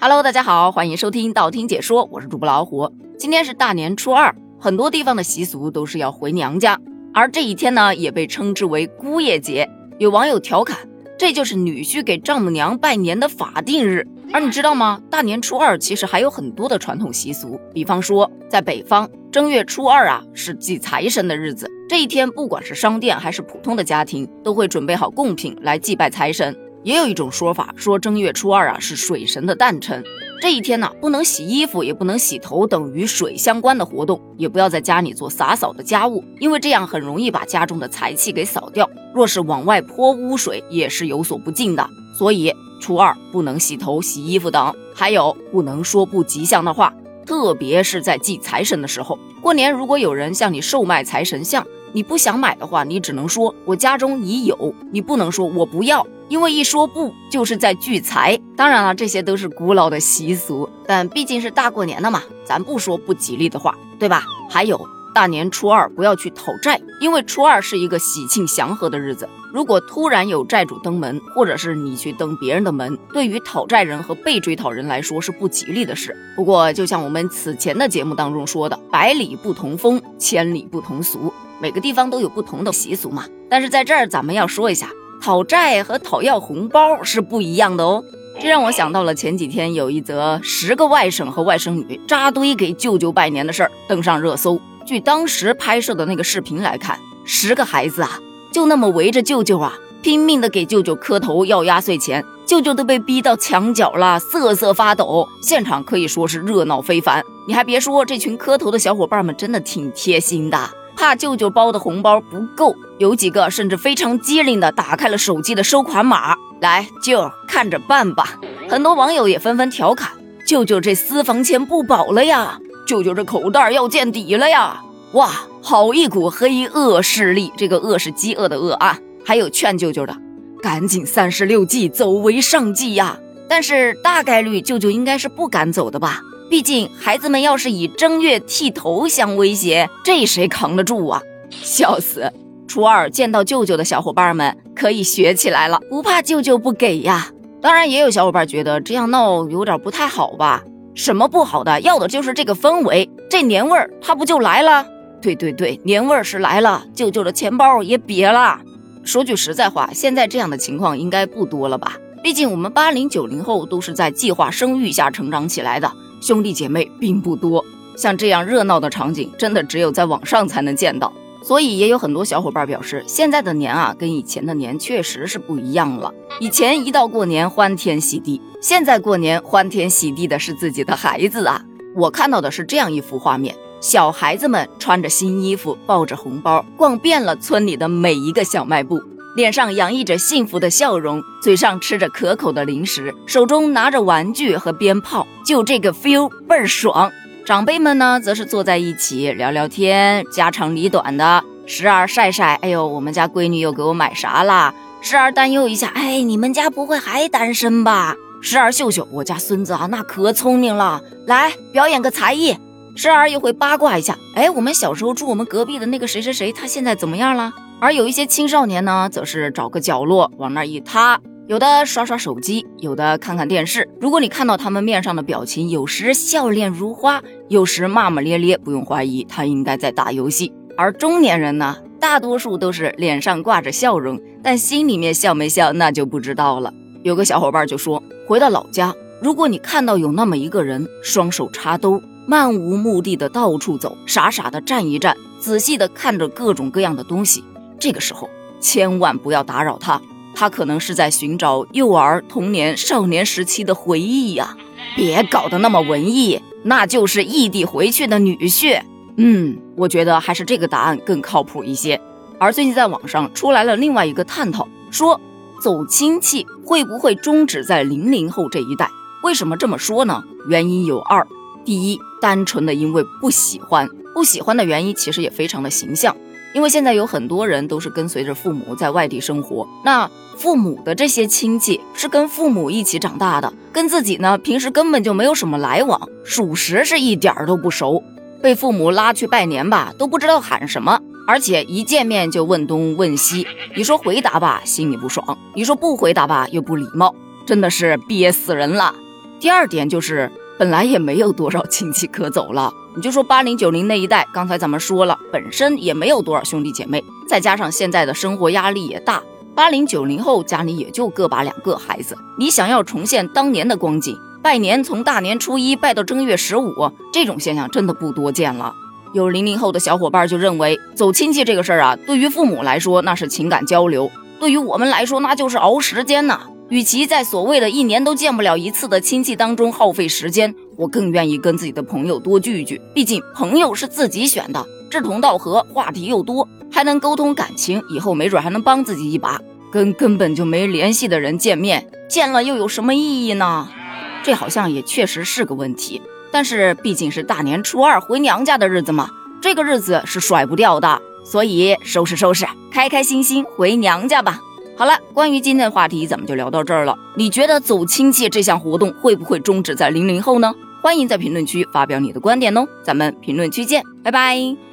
Hello，大家好，欢迎收听道听解说，我是主播老虎。今天是大年初二，很多地方的习俗都是要回娘家，而这一天呢，也被称之为姑爷节。有网友调侃，这就是女婿给丈母娘拜年的法定日。而你知道吗？大年初二其实还有很多的传统习俗，比方说，在北方，正月初二啊是祭财神的日子，这一天不管是商店还是普通的家庭，都会准备好贡品来祭拜财神。也有一种说法，说正月初二啊是水神的诞辰，这一天呢不能洗衣服，也不能洗头等与水相关的活动，也不要在家里做洒扫的家务，因为这样很容易把家中的财气给扫掉。若是往外泼污水，也是有所不敬的。所以初二不能洗头、洗衣服等，还有不能说不吉祥的话，特别是在祭财神的时候。过年如果有人向你售卖财神像，你不想买的话，你只能说我家中已有，你不能说我不要。因为一说不，就是在聚财。当然了，这些都是古老的习俗，但毕竟是大过年的嘛，咱不说不吉利的话，对吧？还有大年初二不要去讨债，因为初二是一个喜庆祥和的日子。如果突然有债主登门，或者是你去登别人的门，对于讨债人和被追讨人来说是不吉利的事。不过，就像我们此前的节目当中说的，百里不同风，千里不同俗，每个地方都有不同的习俗嘛。但是在这儿，咱们要说一下。讨债和讨要红包是不一样的哦，这让我想到了前几天有一则十个外甥和外甥女扎堆给舅舅拜年的事儿登上热搜。据当时拍摄的那个视频来看，十个孩子啊就那么围着舅舅啊拼命的给舅舅磕头要压岁钱，舅舅都被逼到墙角了，瑟瑟发抖，现场可以说是热闹非凡。你还别说，这群磕头的小伙伴们真的挺贴心的。怕舅舅包的红包不够，有几个甚至非常机灵的打开了手机的收款码，来舅看着办吧。很多网友也纷纷调侃：舅舅这私房钱不保了呀，舅舅这口袋要见底了呀！哇，好一股黑恶势力，这个恶是饥饿的恶啊！还有劝舅舅的，赶紧三十六计，走为上计呀！但是大概率舅舅应该是不敢走的吧。毕竟，孩子们要是以正月剃头相威胁，这谁扛得住啊？笑死！初二见到舅舅的小伙伴们可以学起来了，不怕舅舅不给呀。当然，也有小伙伴觉得这样闹有点不太好吧？什么不好的？要的就是这个氛围，这年味儿，它不就来了？对对对，年味儿是来了，舅舅的钱包也瘪了。说句实在话，现在这样的情况应该不多了吧？毕竟我们八零九零后都是在计划生育下成长起来的。兄弟姐妹并不多，像这样热闹的场景，真的只有在网上才能见到。所以也有很多小伙伴表示，现在的年啊，跟以前的年确实是不一样了。以前一到过年欢天喜地，现在过年欢天喜地的是自己的孩子啊。我看到的是这样一幅画面：小孩子们穿着新衣服，抱着红包，逛遍了村里的每一个小卖部。脸上洋溢着幸福的笑容，嘴上吃着可口的零食，手中拿着玩具和鞭炮，就这个 feel 倍儿爽。长辈们呢，则是坐在一起聊聊天，家长里短的，时而晒晒，哎呦，我们家闺女又给我买啥啦？时而担忧一下，哎，你们家不会还单身吧？时而秀秀，我家孙子啊，那可聪明了，来表演个才艺。时而又会八卦一下，哎，我们小时候住我们隔壁的那个谁谁谁，他现在怎么样了？而有一些青少年呢，则是找个角落往那一塌，有的刷刷手机，有的看看电视。如果你看到他们面上的表情，有时笑脸如花，有时骂骂咧咧，不用怀疑，他应该在打游戏。而中年人呢，大多数都是脸上挂着笑容，但心里面笑没笑，那就不知道了。有个小伙伴就说，回到老家，如果你看到有那么一个人，双手插兜，漫无目的的到处走，傻傻的站一站，仔细的看着各种各样的东西。这个时候千万不要打扰他，他可能是在寻找幼儿、童年、少年时期的回忆呀。别搞得那么文艺，那就是异地回去的女婿。嗯，我觉得还是这个答案更靠谱一些。而最近在网上出来了另外一个探讨，说走亲戚会不会终止在零零后这一代？为什么这么说呢？原因有二：第一，单纯的因为不喜欢，不喜欢的原因其实也非常的形象。因为现在有很多人都是跟随着父母在外地生活，那父母的这些亲戚是跟父母一起长大的，跟自己呢平时根本就没有什么来往，属实是一点儿都不熟。被父母拉去拜年吧，都不知道喊什么，而且一见面就问东问西。你说回答吧，心里不爽；你说不回答吧，又不礼貌，真的是憋死人了。第二点就是，本来也没有多少亲戚可走了。你就说八零九零那一代，刚才咱们说了，本身也没有多少兄弟姐妹，再加上现在的生活压力也大，八零九零后家里也就个把两个孩子。你想要重现当年的光景，拜年从大年初一拜到正月十五，这种现象真的不多见了。有零零后的小伙伴就认为，走亲戚这个事儿啊，对于父母来说那是情感交流，对于我们来说那就是熬时间呐。与其在所谓的一年都见不了一次的亲戚当中耗费时间，我更愿意跟自己的朋友多聚聚。毕竟朋友是自己选的，志同道合，话题又多，还能沟通感情，以后没准还能帮自己一把。跟根本就没联系的人见面，见了又有什么意义呢？这好像也确实是个问题。但是毕竟是大年初二回娘家的日子嘛，这个日子是甩不掉的，所以收拾收拾，开开心心回娘家吧。好了，关于今天的话题，咱们就聊到这儿了。你觉得走亲戚这项活动会不会终止在零零后呢？欢迎在评论区发表你的观点哦，咱们评论区见，拜拜。